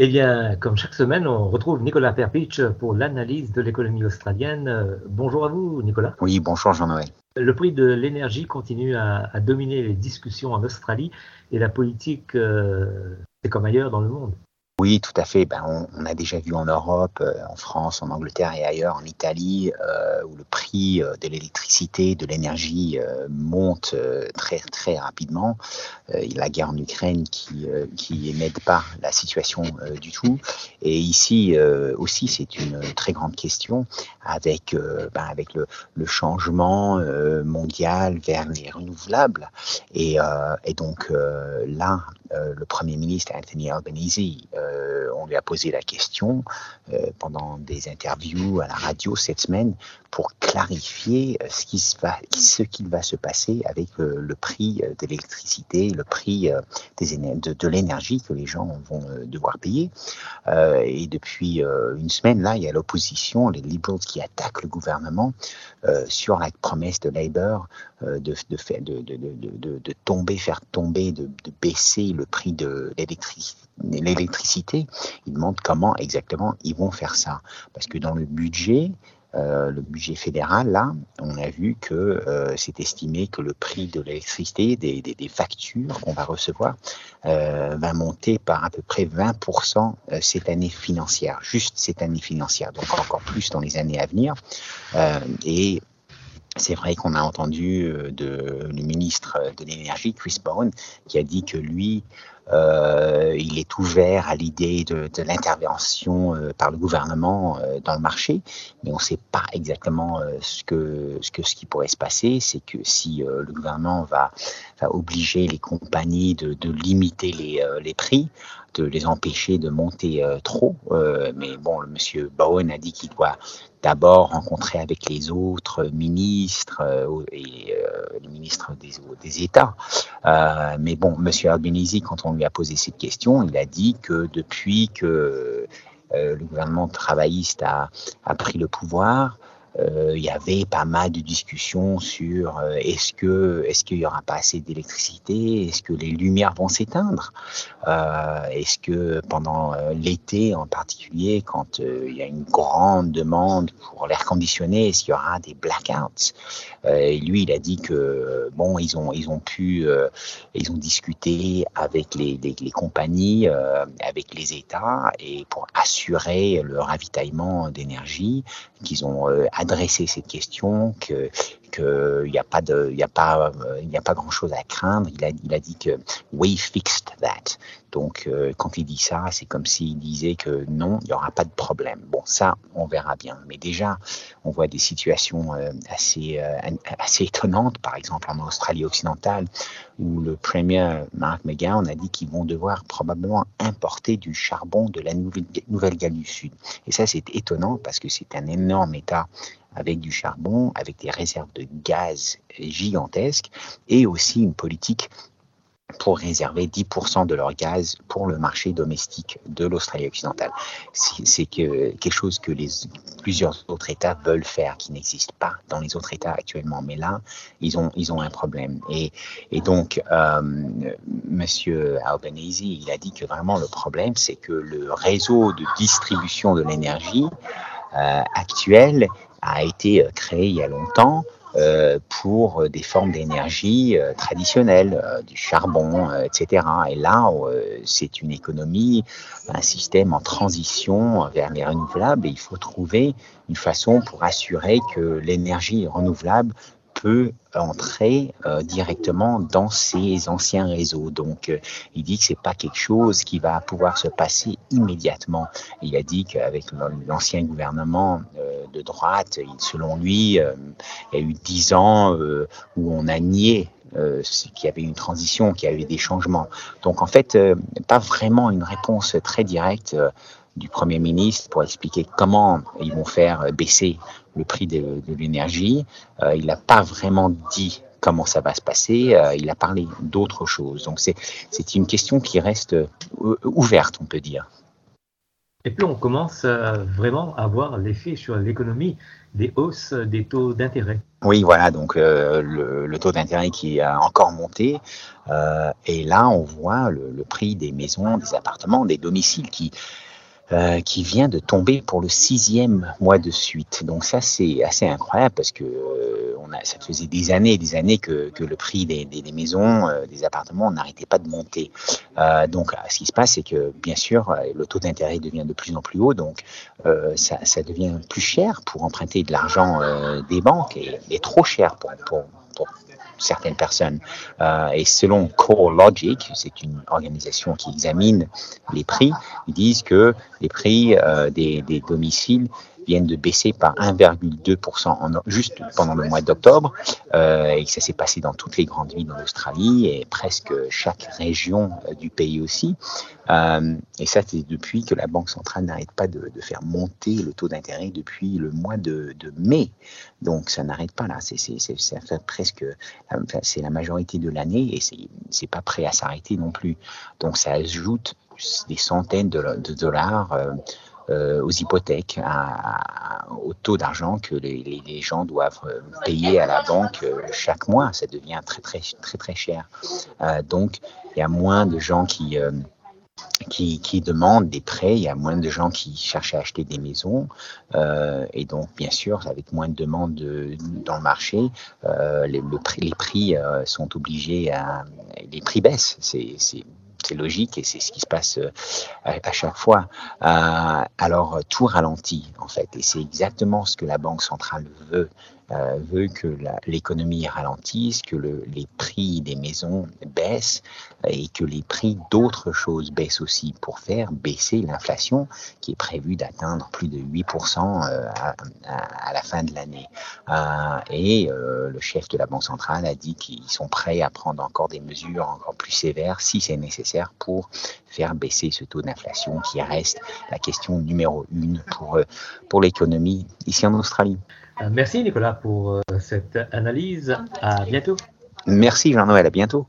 Eh bien, comme chaque semaine, on retrouve Nicolas Perpich pour l'analyse de l'économie australienne. Bonjour à vous, Nicolas. Oui, bonjour Jean-Noël. Le prix de l'énergie continue à, dominer les discussions en Australie et la politique, euh, c'est comme ailleurs dans le monde. Oui, tout à fait. Ben, on, a déjà vu en Europe, euh, en France, en Angleterre et ailleurs, en Italie, euh, où le prix euh, de l'électricité, de l'énergie monte très très rapidement. La guerre en Ukraine qui qui n'aide pas la situation du tout. Et ici aussi, c'est une très grande question avec ben, avec le, le changement mondial vers les renouvelables. Et, et donc là, le Premier ministre Anthony Albanese euh, on lui a posé la question euh, pendant des interviews à la radio cette semaine pour clarifier euh, ce qui va, ce qu'il va se passer avec le prix de l'électricité, le prix de, l'énergie que les gens vont devoir payer. et depuis une semaine, là, il y a l'opposition, les Liberals qui attaquent le gouvernement sur la promesse de Labour de, de, tomber, faire tomber, de, baisser le prix de l'électricité. Ils demandent comment exactement ils vont faire ça. Parce que dans le budget, euh, le budget fédéral, là, on a vu que euh, c'est estimé que le prix de l'électricité, des, des, factures qu'on va recevoir, euh, va monter par à peu près 20% cette année financière, juste cette année financière, donc encore plus dans les années à venir. et c'est vrai qu'on a entendu de, le ministre de l'énergie, Chris Bowen, qui a dit que lui, euh, il est ouvert à l'idée de, l'intervention euh, par le gouvernement euh, dans le marché, mais on ne sait pas exactement euh, ce ce que ce qui pourrait se passer. C'est que si le gouvernement va, va obliger les compagnies de, de limiter les, les prix, de les empêcher de monter trop, mais bon, le monsieur Bowen a dit qu'il doit d'abord rencontrer avec les autres ministres et les ministres des, des États. mais bon, monsieur Albanese, quand on lui a posé cette question, il a dit que depuis que euh, le gouvernement travailliste a, a pris le pouvoir, euh, il y avait pas mal de discussions sur euh, est-ce que est-ce qu'il y aura pas assez d'électricité, est-ce que les lumières vont s'éteindre, euh, est-ce que pendant euh, l'été en particulier, quand il y a une grande demande pour l'air conditionné, est-ce qu'il y aura des blackouts? Et lui, il a dit que bon, ils ont ils ont pu ils ont discuté avec les, les, les compagnies, avec les États et pour assurer le ravitaillement d'énergie qu'ils ont adresser cette question, que qu'il n'y a pas de, il a pas, il y a pas grand chose à craindre. Il a, il a dit que we fixed that. Donc, euh, quand il dit ça, c'est comme s'il disait que non, il n'y aura pas de problème. Bon, ça, on verra bien. Mais déjà, on voit des situations euh, assez, euh, assez étonnantes. Par exemple, en Australie occidentale, où le premier Mark McGowan a dit qu'ils vont devoir probablement importer du charbon de la Nouvelle-Galles du Sud. Et ça, c'est étonnant parce que c'est un énorme État avec du charbon, avec des réserves de gaz gigantesques et aussi une politique pour réserver 10% de leur gaz pour le marché domestique de l'Australie occidentale. C'est que, quelque chose que plusieurs autres États veulent faire, qui n'existe pas dans les autres États actuellement. Mais là, ils ont, ils ont un problème. Et, et donc, euh, Monsieur Albanese, il a dit que vraiment le problème, c'est que le réseau de distribution de l'énergie euh, actuel a été euh, créé il y a longtemps euh, pour des formes d'énergie euh, traditionnelles, du charbon, etc. Et là, c'est une économie, un système en transition vers les renouvelables et il faut trouver une façon pour assurer que l'énergie renouvelable peut entrer euh, directement dans ces anciens réseaux. Donc, euh, il dit que c'est pas quelque chose qui va pouvoir se passer immédiatement. Il a dit qu'avec l'ancien gouvernement euh, de droite, selon lui, il y a eu dix ans où on a nié euh, qu'il y avait une transition, qu'il y avait des changements. Donc en fait, pas vraiment une réponse très directe du Premier ministre pour expliquer comment ils vont faire baisser le prix de, l'énergie. Euh, il n'a pas vraiment dit comment ça va se passer. Euh, il a parlé d'autres choses. Donc c'est une question qui reste euh, ouverte, on peut dire. Et puis on commence vraiment à voir l'effet sur l'économie des hausses des taux d'intérêt. Oui, voilà, donc le, le, taux d'intérêt qui a encore monté. et là, on voit le, prix des maisons, des appartements, des domiciles qui, euh, qui vient de tomber pour le sixième mois de suite. Donc ça, c'est assez incroyable parce que euh, ça faisait des années et des années que, le prix des, maisons, euh, des appartements n'arrêtait pas de monter. donc ce qui se passe, c'est que bien sûr, le taux d'intérêt devient de plus en plus haut, donc ça, devient plus cher pour emprunter de l'argent des banques et, et, trop cher pour, certaines personnes. Euh, et selon CoreLogic, c'est une organisation qui examine les prix, ils disent que les prix euh, des domiciles viennent de baisser par 1,2% juste pendant le mois d'octobre. Euh, et ça s'est passé dans toutes les grandes villes d'Australie et presque chaque région euh, du pays aussi. Euh, et ça, c'est depuis que la Banque centrale n'arrête pas de, faire monter le taux d'intérêt depuis le mois de, mai. Donc ça n'arrête pas là. C'est presque, c'est la majorité de l'année et c'est pas prêt à s'arrêter non plus. Donc ça ajoute des centaines de, dollars. Euh, aux hypothèques, au taux d'argent que les, gens doivent euh, payer à la banque euh, chaque mois. Ça devient très très très très cher. donc il y a moins de gens qui qui, demandent des prêts, il y a moins de gens qui cherchent à acheter des maisons, et donc bien sûr, avec moins de demandes de, dans le marché, les, le prix, les prix sont obligés à, les prix baissent. C'est c'est logique et c'est ce qui se passe euh, à, chaque fois. Euh, alors tout ralentit en fait et c'est exactement ce que la banque centrale veut euh, veut que l'économie ralentisse, que le, les prix des maisons baissent et que les prix d'autres choses baissent aussi pour faire baisser l'inflation qui est prévue d'atteindre plus de 8% euh, à, la fin de l'année. Euh, et le chef de la Banque centrale a dit qu'ils sont prêts à prendre encore des mesures encore plus sévères si c'est nécessaire pour faire baisser ce taux d'inflation qui reste la question numéro une pour, pour l'économie ici en Australie. Merci Nicolas pour cette analyse. À bientôt. Merci Jean-Noël, à bientôt.